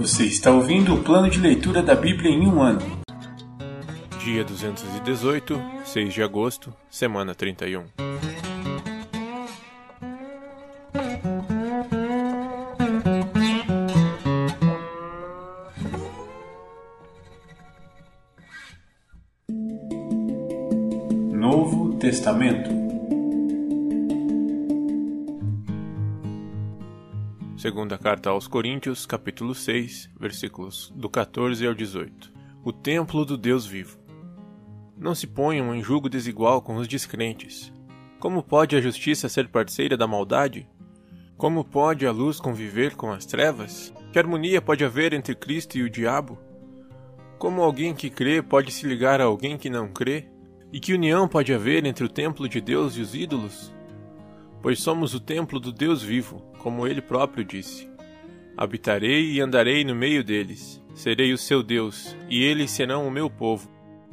Você está ouvindo o plano de leitura da Bíblia em um ano. Dia 218, 6 de agosto, semana 31. Novo Testamento. Segunda carta aos Coríntios, capítulo 6, versículos do 14 ao 18. O templo do Deus vivo. Não se ponham em julgo desigual com os descrentes. Como pode a justiça ser parceira da maldade? Como pode a luz conviver com as trevas? Que harmonia pode haver entre Cristo e o diabo? Como alguém que crê pode se ligar a alguém que não crê? E que união pode haver entre o templo de Deus e os ídolos? Pois somos o templo do Deus vivo, como ele próprio disse. Habitarei e andarei no meio deles, serei o seu Deus, e eles serão o meu povo.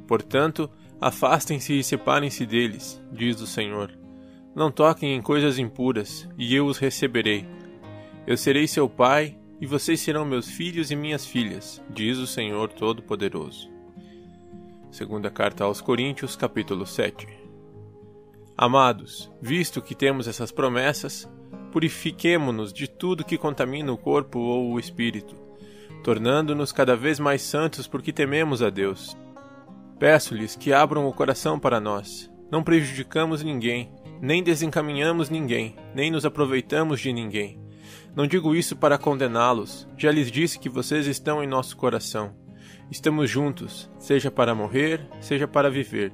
Portanto, afastem-se e separem-se deles, diz o Senhor. Não toquem em coisas impuras, e eu os receberei. Eu serei seu pai, e vocês serão meus filhos e minhas filhas, diz o Senhor Todo-Poderoso. Segunda carta aos Coríntios, capítulo 7. Amados, visto que temos essas promessas, purifiquemo-nos de tudo que contamina o corpo ou o espírito, tornando-nos cada vez mais santos porque tememos a Deus. Peço-lhes que abram o coração para nós. Não prejudicamos ninguém, nem desencaminhamos ninguém, nem nos aproveitamos de ninguém. Não digo isso para condená-los, já lhes disse que vocês estão em nosso coração. Estamos juntos, seja para morrer, seja para viver.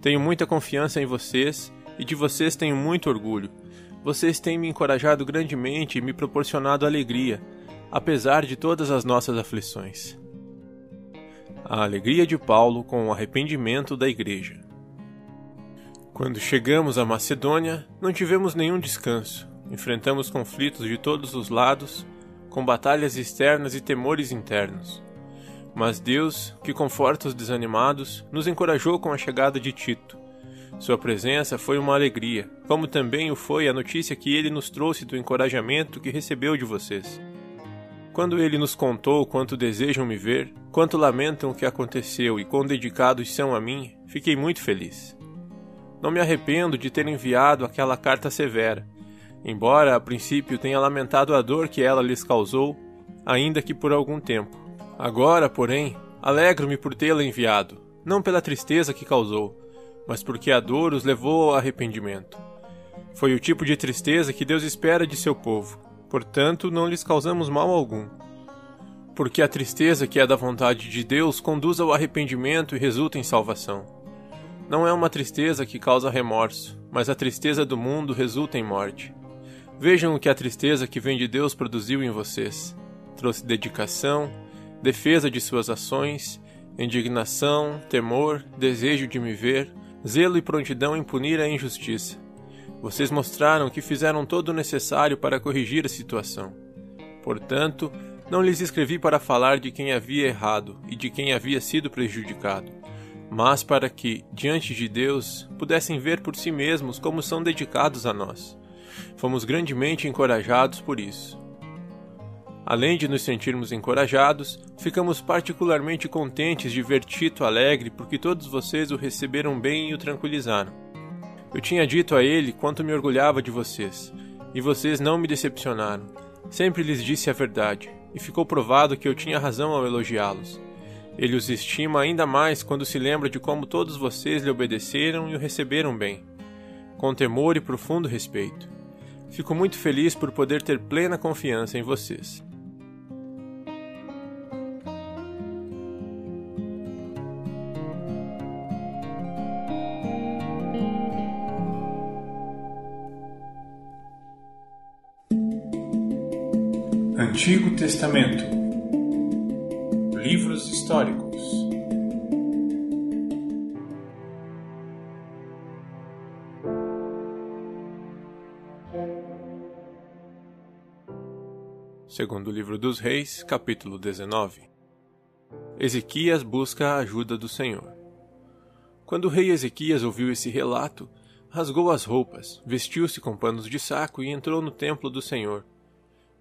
Tenho muita confiança em vocês e de vocês tenho muito orgulho. Vocês têm me encorajado grandemente e me proporcionado alegria, apesar de todas as nossas aflições. A alegria de Paulo com o arrependimento da igreja. Quando chegamos à Macedônia, não tivemos nenhum descanso. Enfrentamos conflitos de todos os lados, com batalhas externas e temores internos. Mas Deus, que conforta os desanimados, nos encorajou com a chegada de Tito. Sua presença foi uma alegria, como também o foi a notícia que ele nos trouxe do encorajamento que recebeu de vocês. Quando ele nos contou quanto desejam me ver, quanto lamentam o que aconteceu e quão dedicados são a mim, fiquei muito feliz. Não me arrependo de ter enviado aquela carta severa, embora a princípio tenha lamentado a dor que ela lhes causou, ainda que por algum tempo. Agora, porém, alegro-me por tê-la enviado, não pela tristeza que causou, mas porque a dor os levou ao arrependimento. Foi o tipo de tristeza que Deus espera de seu povo, portanto, não lhes causamos mal algum. Porque a tristeza que é da vontade de Deus conduz ao arrependimento e resulta em salvação. Não é uma tristeza que causa remorso, mas a tristeza do mundo resulta em morte. Vejam o que a tristeza que vem de Deus produziu em vocês. Trouxe dedicação, defesa de suas ações, indignação, temor, desejo de me ver, zelo e prontidão em punir a injustiça. Vocês mostraram que fizeram todo o necessário para corrigir a situação. Portanto, não lhes escrevi para falar de quem havia errado e de quem havia sido prejudicado, mas para que, diante de Deus, pudessem ver por si mesmos como são dedicados a nós. Fomos grandemente encorajados por isso. Além de nos sentirmos encorajados, ficamos particularmente contentes de ver Tito alegre porque todos vocês o receberam bem e o tranquilizaram. Eu tinha dito a ele quanto me orgulhava de vocês, e vocês não me decepcionaram. Sempre lhes disse a verdade, e ficou provado que eu tinha razão ao elogiá-los. Ele os estima ainda mais quando se lembra de como todos vocês lhe obedeceram e o receberam bem, com temor e profundo respeito. Fico muito feliz por poder ter plena confiança em vocês. Antigo Testamento. Livros históricos. Segundo o livro dos Reis, capítulo 19 Ezequias busca a ajuda do Senhor. Quando o rei Ezequias ouviu esse relato, rasgou as roupas, vestiu-se com panos de saco e entrou no templo do Senhor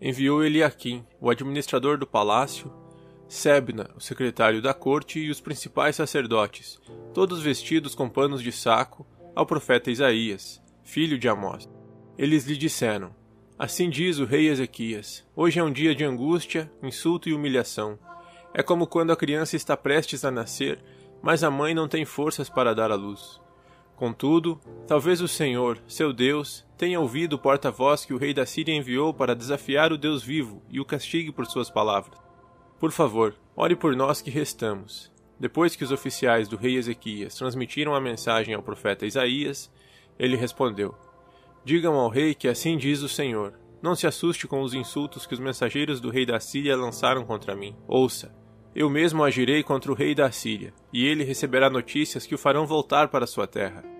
enviou Eliaquim, o administrador do palácio, Sebna, o secretário da corte, e os principais sacerdotes, todos vestidos com panos de saco, ao profeta Isaías, filho de Amós. Eles lhe disseram: Assim diz o rei Ezequias: Hoje é um dia de angústia, insulto e humilhação. É como quando a criança está prestes a nascer, mas a mãe não tem forças para dar à luz. Contudo, talvez o Senhor, seu Deus, tenha ouvido o porta-voz que o rei da Síria enviou para desafiar o Deus vivo e o castigue por suas palavras. Por favor, ore por nós que restamos. Depois que os oficiais do rei Ezequias transmitiram a mensagem ao profeta Isaías, ele respondeu: Digam ao rei que assim diz o Senhor: Não se assuste com os insultos que os mensageiros do rei da Síria lançaram contra mim. Ouça, eu mesmo agirei contra o rei da Síria, e ele receberá notícias que o farão voltar para sua terra.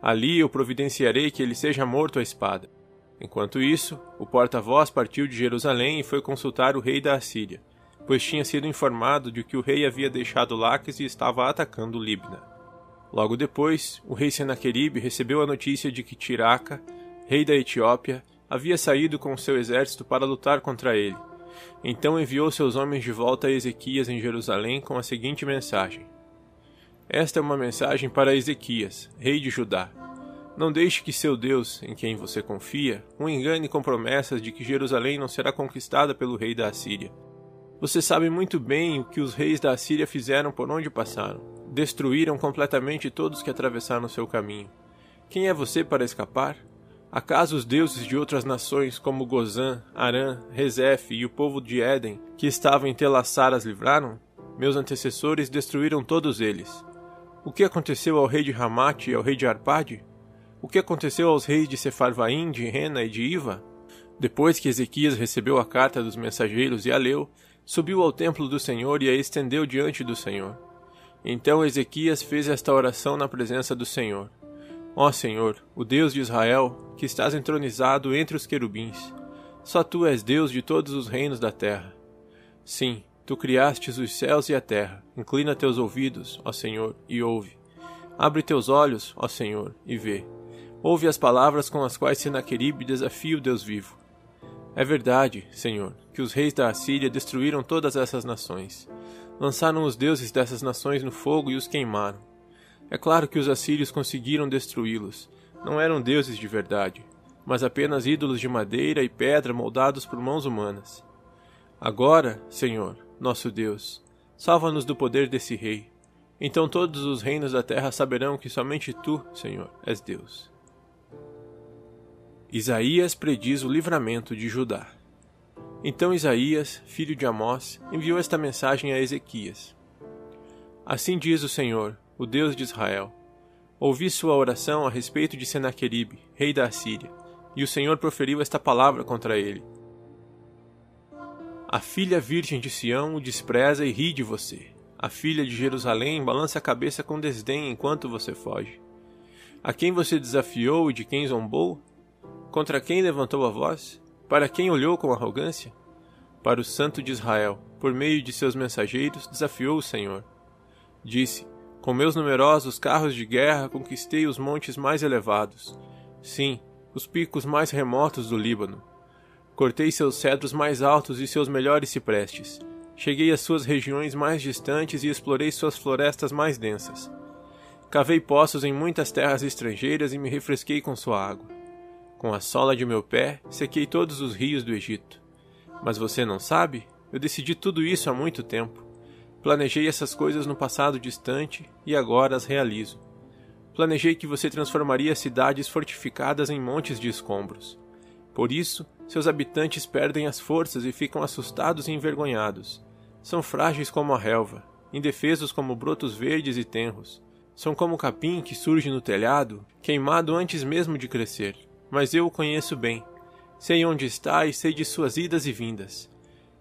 Ali eu providenciarei que ele seja morto à espada. Enquanto isso, o porta-voz partiu de Jerusalém e foi consultar o rei da Assíria, pois tinha sido informado de que o rei havia deixado Laques e estava atacando Libna. Logo depois, o rei Senaqueribe recebeu a notícia de que Tiraca, rei da Etiópia, havia saído com seu exército para lutar contra ele. Então enviou seus homens de volta a Ezequias em Jerusalém com a seguinte mensagem: esta é uma mensagem para Ezequias, rei de Judá. Não deixe que seu Deus, em quem você confia, o engane com promessas de que Jerusalém não será conquistada pelo rei da Assíria. Você sabe muito bem o que os reis da Assíria fizeram por onde passaram. Destruíram completamente todos que atravessaram seu caminho. Quem é você para escapar? Acaso os deuses de outras nações, como Gozã, Arã, Rezef e o povo de Éden, que estavam em Telassar, as livraram? Meus antecessores destruíram todos eles. O que aconteceu ao rei de Ramate e ao rei de Arpade? O que aconteceu aos reis de Sefarvaim, de Rena e de Iva? Depois que Ezequias recebeu a carta dos mensageiros e a leu, subiu ao templo do Senhor e a estendeu diante do Senhor. Então Ezequias fez esta oração na presença do Senhor: Ó Senhor, o Deus de Israel, que estás entronizado entre os querubins, só tu és Deus de todos os reinos da terra. Sim, Tu criastes os céus e a terra. Inclina teus ouvidos, ó Senhor, e ouve. Abre teus olhos, ó Senhor, e vê. Ouve as palavras com as quais Senaqueribe desafia o Deus vivo. É verdade, Senhor, que os reis da Assíria destruíram todas essas nações. Lançaram os deuses dessas nações no fogo e os queimaram. É claro que os assírios conseguiram destruí-los. Não eram deuses de verdade, mas apenas ídolos de madeira e pedra moldados por mãos humanas. Agora, Senhor, nosso Deus, salva-nos do poder desse rei. Então todos os reinos da terra saberão que somente tu, Senhor, és Deus. Isaías prediz o livramento de Judá. Então Isaías, filho de Amós, enviou esta mensagem a Ezequias: Assim diz o Senhor, o Deus de Israel: Ouvi sua oração a respeito de Senaqueribe, rei da Assíria, e o Senhor proferiu esta palavra contra ele a filha virgem de Sião o despreza e ri de você. A filha de Jerusalém balança a cabeça com desdém enquanto você foge. A quem você desafiou e de quem zombou? Contra quem levantou a voz? Para quem olhou com arrogância? Para o Santo de Israel, por meio de seus mensageiros, desafiou o Senhor. Disse: Com meus numerosos carros de guerra conquistei os montes mais elevados. Sim, os picos mais remotos do Líbano. Cortei seus cedros mais altos e seus melhores ciprestes. Cheguei às suas regiões mais distantes e explorei suas florestas mais densas. Cavei poços em muitas terras estrangeiras e me refresquei com sua água. Com a sola de meu pé, sequei todos os rios do Egito. Mas você não sabe? Eu decidi tudo isso há muito tempo. Planejei essas coisas no passado distante e agora as realizo. Planejei que você transformaria cidades fortificadas em montes de escombros. Por isso, seus habitantes perdem as forças e ficam assustados e envergonhados. São frágeis como a relva, indefesos como brotos verdes e tenros. São como o capim que surge no telhado, queimado antes mesmo de crescer. Mas eu o conheço bem. Sei onde está e sei de suas idas e vindas.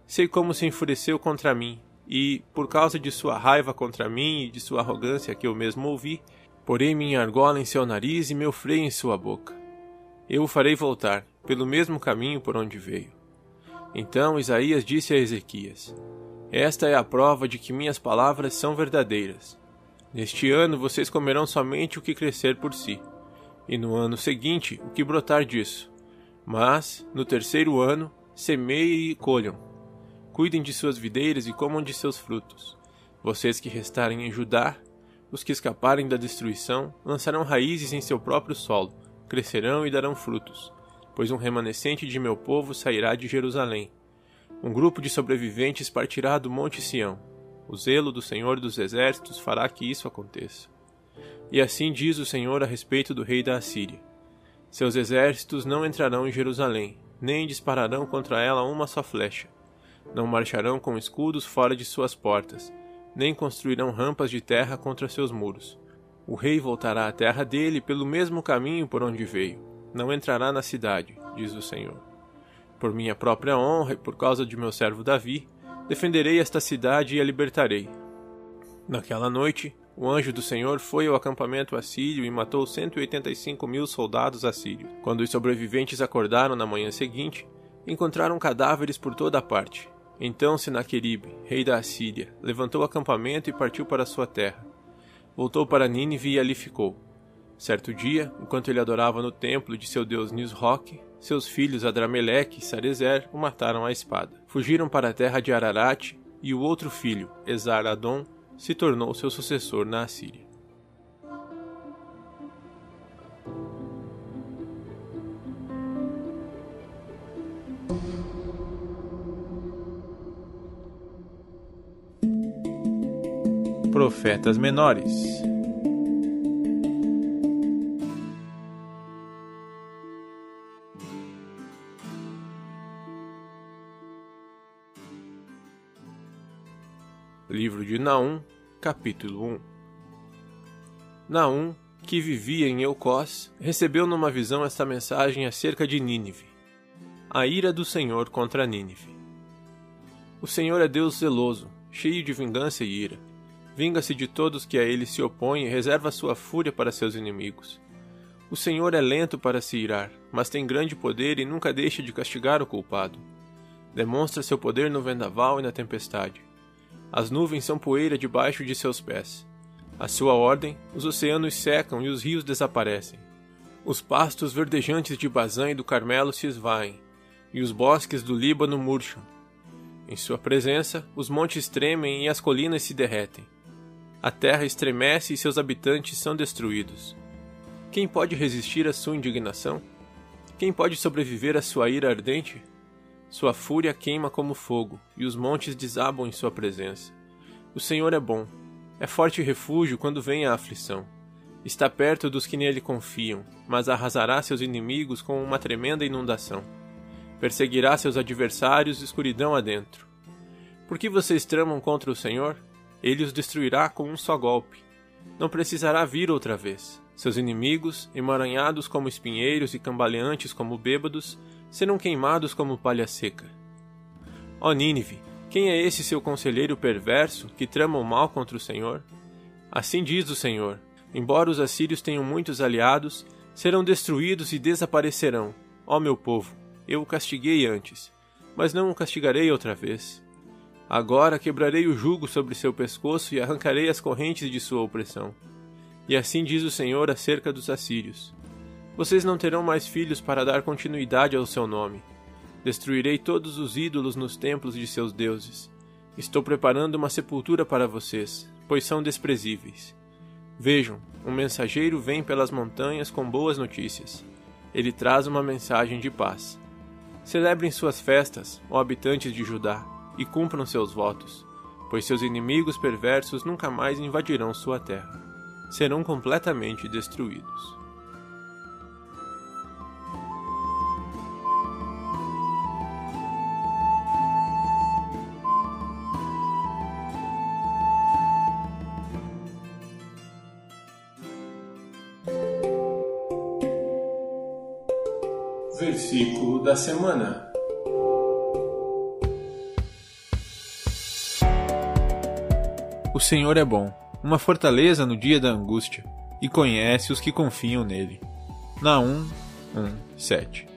Sei como se enfureceu contra mim, e, por causa de sua raiva contra mim e de sua arrogância que eu mesmo ouvi, porei minha argola em seu nariz e meu freio em sua boca. Eu o farei voltar, pelo mesmo caminho por onde veio. Então Isaías disse a Ezequias: Esta é a prova de que minhas palavras são verdadeiras. Neste ano vocês comerão somente o que crescer por si, e no ano seguinte o que brotar disso. Mas, no terceiro ano, semeiem e colham. Cuidem de suas videiras e comam de seus frutos. Vocês que restarem em Judá, os que escaparem da destruição, lançarão raízes em seu próprio solo, crescerão e darão frutos, pois um remanescente de meu povo sairá de Jerusalém. Um grupo de sobreviventes partirá do Monte Sião. O zelo do Senhor dos Exércitos fará que isso aconteça. E assim diz o Senhor a respeito do rei da Assíria: Seus exércitos não entrarão em Jerusalém, nem dispararão contra ela uma só flecha. Não marcharão com escudos fora de suas portas, nem construirão rampas de terra contra seus muros. O rei voltará à terra dele pelo mesmo caminho por onde veio. Não entrará na cidade, diz o Senhor. Por minha própria honra e por causa de meu servo Davi, defenderei esta cidade e a libertarei. Naquela noite, o anjo do Senhor foi ao acampamento assírio e matou 185 mil soldados assírios. Quando os sobreviventes acordaram na manhã seguinte, encontraram cadáveres por toda a parte. Então Senaqueribe, rei da Assíria, levantou o acampamento e partiu para sua terra. Voltou para Nínive e ali ficou. Certo dia, enquanto ele adorava no templo de seu deus Nisroque, seus filhos Adrameleque e Sarezer o mataram à espada. Fugiram para a terra de Ararat e o outro filho, Esar-Adon, se tornou seu sucessor na Assíria. Profetas menores Livro de Naum, capítulo 1 Naum, que vivia em Eucós, recebeu numa visão esta mensagem acerca de Nínive. A ira do Senhor contra Nínive. O Senhor é Deus zeloso, cheio de vingança e ira. Vinga-se de todos que a ele se opõem e reserva sua fúria para seus inimigos. O Senhor é lento para se irar, mas tem grande poder e nunca deixa de castigar o culpado. Demonstra seu poder no vendaval e na tempestade as nuvens são poeira debaixo de seus pés. À sua ordem, os oceanos secam e os rios desaparecem. Os pastos verdejantes de Bazã e do Carmelo se esvaem, e os bosques do Líbano murcham. Em sua presença, os montes tremem e as colinas se derretem. A terra estremece e seus habitantes são destruídos. Quem pode resistir à sua indignação? Quem pode sobreviver à sua ira ardente? Sua fúria queima como fogo, e os montes desabam em sua presença. O Senhor é bom, é forte refúgio quando vem a aflição. Está perto dos que nele confiam, mas arrasará seus inimigos com uma tremenda inundação. Perseguirá seus adversários escuridão adentro. Por que vocês tramam contra o Senhor? Ele os destruirá com um só golpe. Não precisará vir outra vez. Seus inimigos, emaranhados como espinheiros e cambaleantes como bêbados, serão queimados como palha seca. Ó Nínive, quem é esse seu conselheiro perverso que trama o mal contra o Senhor? Assim diz o Senhor: embora os assírios tenham muitos aliados, serão destruídos e desaparecerão. Ó meu povo, eu o castiguei antes, mas não o castigarei outra vez. Agora quebrarei o jugo sobre seu pescoço e arrancarei as correntes de sua opressão. E assim diz o Senhor acerca dos assírios: vocês não terão mais filhos para dar continuidade ao seu nome. Destruirei todos os ídolos nos templos de seus deuses. Estou preparando uma sepultura para vocês, pois são desprezíveis. Vejam, um mensageiro vem pelas montanhas com boas notícias. Ele traz uma mensagem de paz. Celebrem suas festas, ó habitantes de Judá, e cumpram seus votos, pois seus inimigos perversos nunca mais invadirão sua terra. Serão completamente destruídos. Versículo da semana. O Senhor é bom, uma fortaleza no dia da angústia, e conhece os que confiam nele. Naum 1, 7.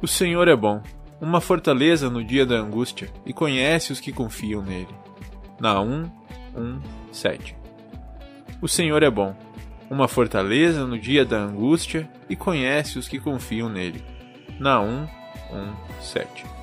O Senhor é bom, uma fortaleza no dia da angústia, e conhece os que confiam nele. Naum 1, 7. O Senhor é bom, uma fortaleza no dia da angústia, e conhece os que confiam nele. Naum 1, 7.